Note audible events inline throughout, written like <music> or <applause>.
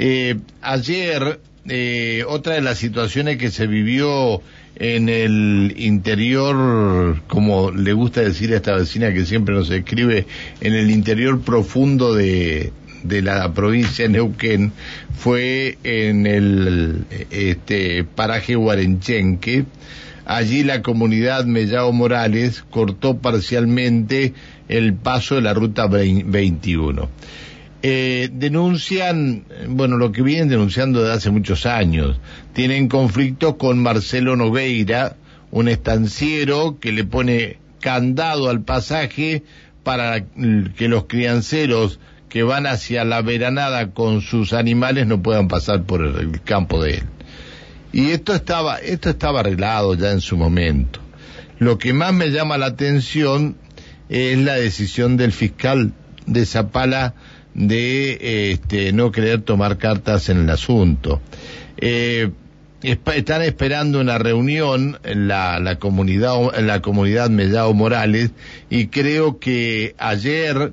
Eh, ayer, eh, otra de las situaciones que se vivió en el interior, como le gusta decir a esta vecina que siempre nos escribe, en el interior profundo de, la provincia de Neuquén, fue en el este, paraje Guarenchenque. Allí la comunidad Mellao Morales cortó parcialmente el paso de la ruta 21. Eh, denuncian, bueno, lo que vienen denunciando desde hace muchos años. Tienen conflicto con Marcelo Nogueira, un estanciero que le pone candado al pasaje para que los crianceros que van hacia la veranada con sus animales no puedan pasar por el campo de él. Y esto estaba, esto estaba arreglado ya en su momento. Lo que más me llama la atención es la decisión del fiscal de Zapala de este, no querer tomar cartas en el asunto. Eh, están esperando una reunión en la, la comunidad en la comunidad Mellao Morales y creo que ayer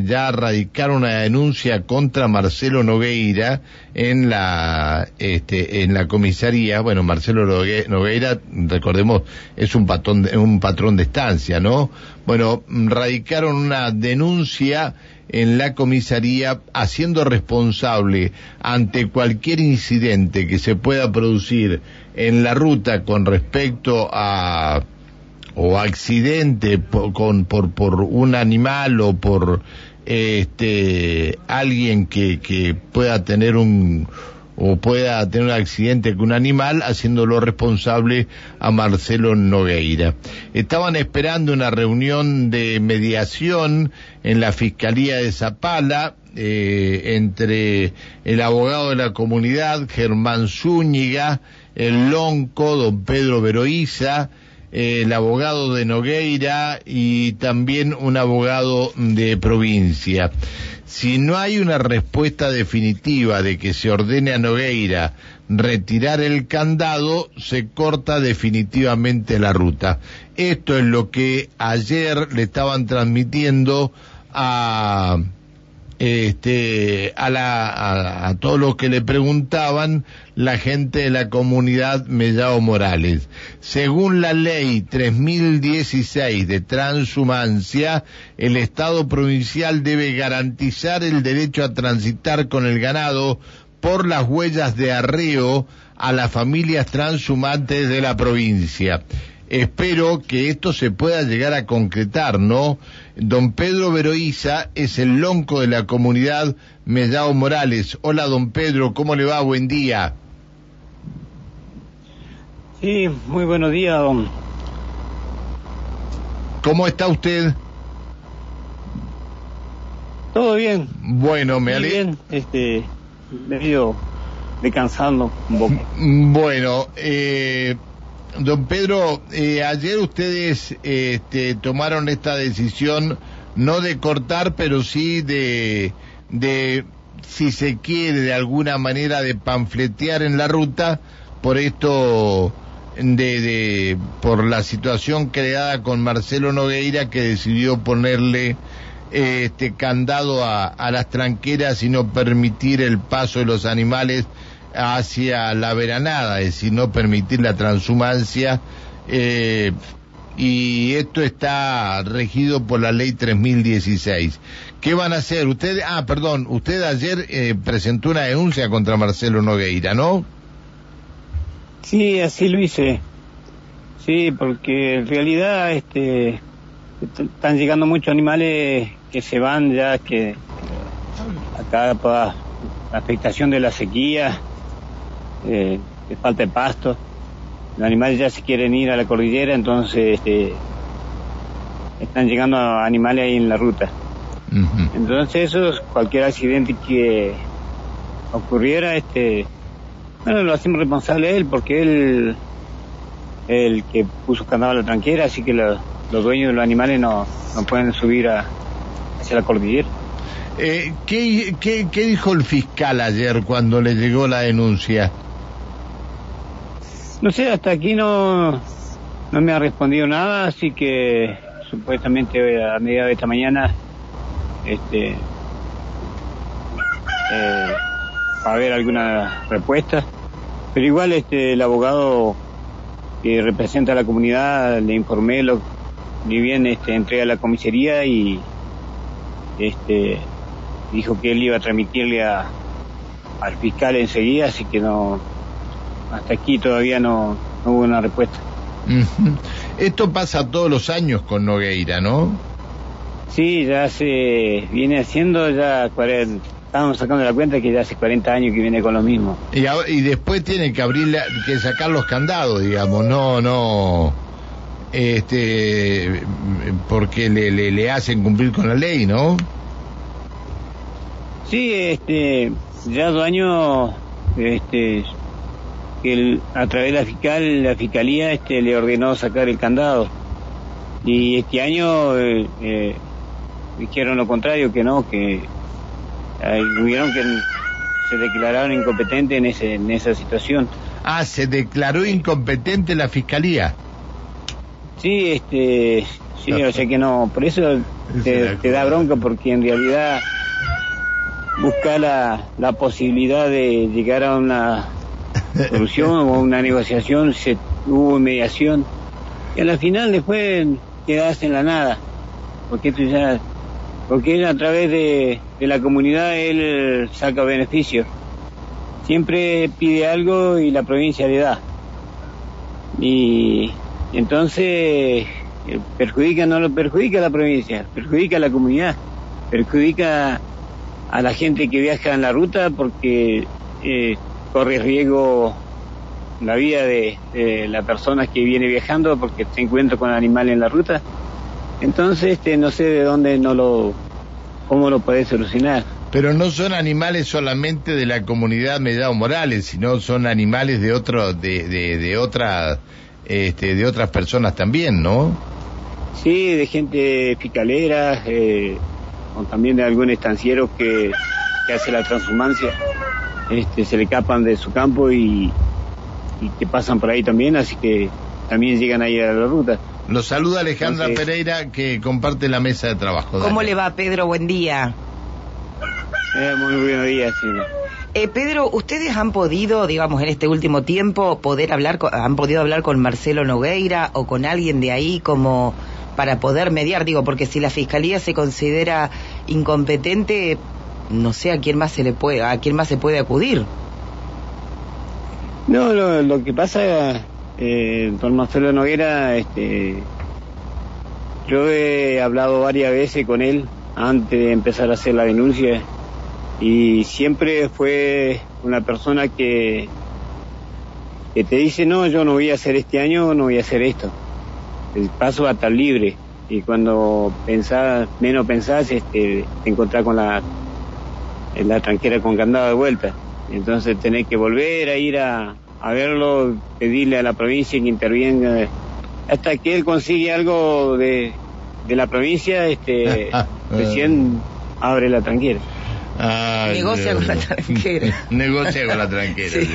ya radicaron una denuncia contra Marcelo Nogueira en la este, en la comisaría. Bueno Marcelo Nogueira recordemos es un patrón un patrón de estancia no bueno radicaron una denuncia en la comisaría haciendo responsable ante cualquier incidente que se pueda producir en la ruta con respecto a o accidente por, con, por, por un animal o por este alguien que, que pueda tener un o pueda tener un accidente con un animal, haciéndolo responsable a Marcelo Nogueira. Estaban esperando una reunión de mediación en la Fiscalía de Zapala eh, entre el abogado de la comunidad, Germán Zúñiga, el lonco, don Pedro Veroiza, el abogado de Nogueira y también un abogado de provincia. Si no hay una respuesta definitiva de que se ordene a Nogueira retirar el candado, se corta definitivamente la ruta. Esto es lo que ayer le estaban transmitiendo a a, la, a, todos los que le preguntaban la gente de la comunidad Mellao Morales. Según la ley 3016 de transhumancia, el Estado provincial debe garantizar el derecho a transitar con el ganado por las huellas de arreo a las familias transhumantes de la provincia espero que esto se pueda llegar a concretar, ¿no? Don Pedro Veroiza es el lonco de la comunidad Mellao Morales. Hola, don Pedro, ¿cómo le va? Buen día. Sí, muy buenos días, don. ¿Cómo está usted? Todo bien. Bueno, me alegro. bien, este, medio descansando un poco. Bueno, eh Don Pedro, eh, ayer ustedes este, tomaron esta decisión no de cortar, pero sí de, de, si se quiere, de alguna manera de panfletear en la ruta por esto de, de por la situación creada con Marcelo Nogueira que decidió ponerle este candado a, a las tranqueras y no permitir el paso de los animales hacia la veranada, es decir, no permitir la transhumancia. Eh, y esto está regido por la ley 3016. ¿Qué van a hacer? Usted, ah, perdón, usted ayer eh, presentó una denuncia contra Marcelo Nogueira, ¿no? Sí, así lo hice. Sí, porque en realidad este, están llegando muchos animales que se van ya que acá para la afectación de la sequía eh, falta de pasto, los animales ya se quieren ir a la cordillera, entonces este, están llegando animales ahí en la ruta. Entonces eso, cualquier accidente que ocurriera, este, bueno, lo hacemos responsable él, porque él, el que puso candado a la tranquera, así que los dueños de los animales no, no pueden subir a, hacia la cordillera. Eh, ¿qué, qué, qué dijo el fiscal ayer cuando le llegó la denuncia? No sé, hasta aquí no, no me ha respondido nada, así que supuestamente a medida de esta mañana este, eh, va a haber alguna respuesta. Pero igual este el abogado que representa a la comunidad le informé lo ni bien este entrega a la comisaría y este dijo que él iba a transmitirle a, al fiscal enseguida, así que no hasta aquí todavía no, no hubo una respuesta. Esto pasa todos los años con Nogueira, ¿no? Sí, ya se viene haciendo ya 40, estamos sacando la cuenta que ya hace 40 años que viene con lo mismo. Y, y después tienen que abrir, que sacar los candados, digamos, no, no, este, porque le, le, le hacen cumplir con la ley, ¿no? Sí, este, ya dos años, este, que a través de la fiscal, la fiscalía, este, le ordenó sacar el candado. Y este año eh, eh, dijeron lo contrario, que no, que hubieron que se declararon incompetentes en ese, en esa situación. Ah, se declaró incompetente la fiscalía. Sí, este, sí, o sea que no, por eso te, te da bronca porque en realidad busca la, la posibilidad de llegar a una solución o una negociación, se hubo mediación. Y a la final después quedas en la nada, porque esto ya, porque él a través de, de la comunidad él saca beneficio, siempre pide algo y la provincia le da. Y entonces eh, perjudica, no lo perjudica a la provincia, perjudica a la comunidad, perjudica a la gente que viaja en la ruta porque eh, corre riesgo la vida de, de, la persona que viene viajando porque se encuentra con animales en la ruta. Entonces, este, no sé de dónde no lo, cómo lo puede solucionar. Pero no son animales solamente de la comunidad Medao Morales, sino son animales de otro, de, de, de otra, este, de otras personas también, ¿no? Sí, de gente picalera, eh, o también de algún estanciero que, que hace la transhumancia este, se le capan de su campo y, y que pasan por ahí también, así que también llegan ahí a la ruta. Los saluda Alejandra Entonces, Pereira que comparte la mesa de trabajo. ¿Cómo le va Pedro? Buen día. Eh, muy buenos días, sí. Eh, Pedro, ¿ustedes han podido, digamos, en este último tiempo, poder hablar, con, han podido hablar con Marcelo Nogueira o con alguien de ahí como para poder mediar? Digo, porque si la fiscalía se considera incompetente, no sé a quién más se le puede, a quién más se puede acudir. No, lo, lo que pasa, eh, don Marcelo Noguera, este, yo he hablado varias veces con él antes de empezar a hacer la denuncia y siempre fue una persona que, que te dice, no, yo no voy a hacer este año, no voy a hacer esto. El paso va a estar libre y cuando pensás, menos pensás, este, te encontrás con la, la tranquera con candado de vuelta. Entonces tenés que volver a ir a, a verlo, pedirle a la provincia que intervenga hasta que él consigue algo de, de la provincia, este, <laughs> recién abre la tranquera. Ay, Negocia Dios. con la tranquera. <laughs> Negocia con la tranquera. <laughs> Sí.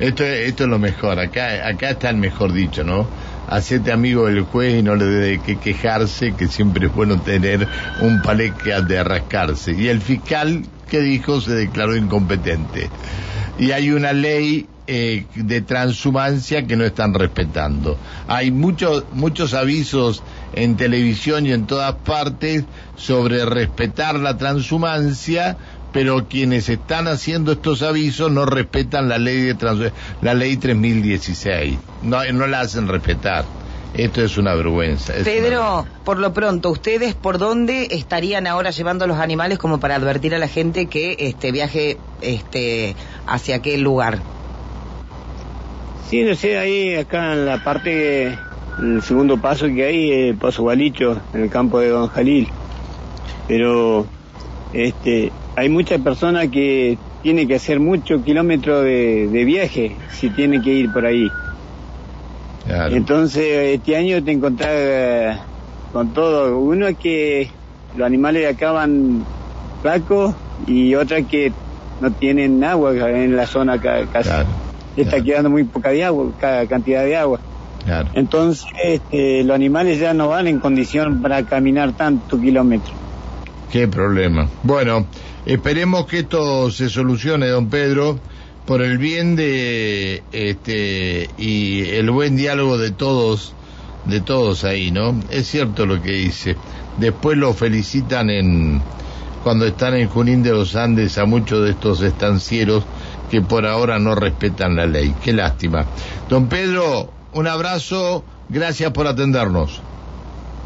Esto, esto es lo mejor. Acá, acá está el mejor dicho, ¿no? Hacete amigo del juez y no le debe que quejarse, que siempre es bueno tener un paleque de rascarse. Y el fiscal que dijo se declaró incompetente. Y hay una ley eh, de transhumancia que no están respetando. Hay muchos muchos avisos en televisión y en todas partes sobre respetar la transhumancia, pero quienes están haciendo estos avisos no respetan la ley de trans, la ley 3016. No no la hacen respetar. Esto es una vergüenza. Es Pedro, una... por lo pronto, ¿ustedes por dónde estarían ahora llevando a los animales como para advertir a la gente que este viaje este hacia aquel lugar? Sí, no sé, ahí acá en la parte, el segundo paso que hay, el Paso Gualicho, en el campo de Don Jalil. Pero este, hay muchas personas que tienen que hacer muchos kilómetros de, de, viaje si tienen que ir por ahí. Claro. Entonces, este año te encontrás eh, con todo. Uno es que los animales acaban flacos y otra que no tienen agua en la zona casi. Claro está claro. quedando muy poca de agua, cada cantidad de agua. Claro. Entonces, este, los animales ya no van en condición para caminar tanto kilómetro. Qué problema. Bueno, esperemos que esto se solucione, don Pedro, por el bien de este y el buen diálogo de todos, de todos ahí, ¿no? Es cierto lo que dice. Después lo felicitan en cuando están en Junín de los Andes a muchos de estos estancieros que por ahora no respetan la ley. Qué lástima. Don Pedro, un abrazo, gracias por atendernos.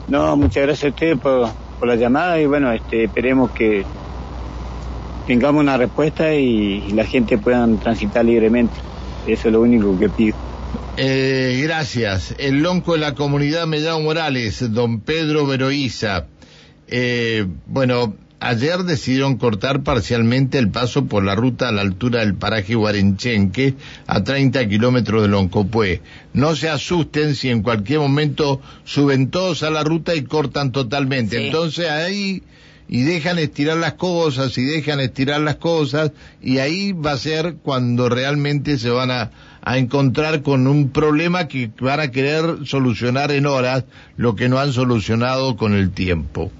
No, muchas gracias a usted por, la llamada y bueno, este, esperemos que tengamos una respuesta y, la gente pueda transitar libremente. Eso es lo único que pido. Eh, gracias. El lonco de la comunidad Mellao Morales, don Pedro Veroiza. Eh, bueno, Ayer decidieron cortar parcialmente el paso por la ruta a la altura del paraje Guarenchenque, a 30 kilómetros de Loncopué. No se asusten si en cualquier momento suben todos a la ruta y cortan totalmente. Entonces ahí, y dejan estirar las cosas, y dejan estirar las cosas, y ahí va a ser cuando realmente se van a, a encontrar con un problema que van a querer solucionar en horas lo que no han solucionado con el tiempo.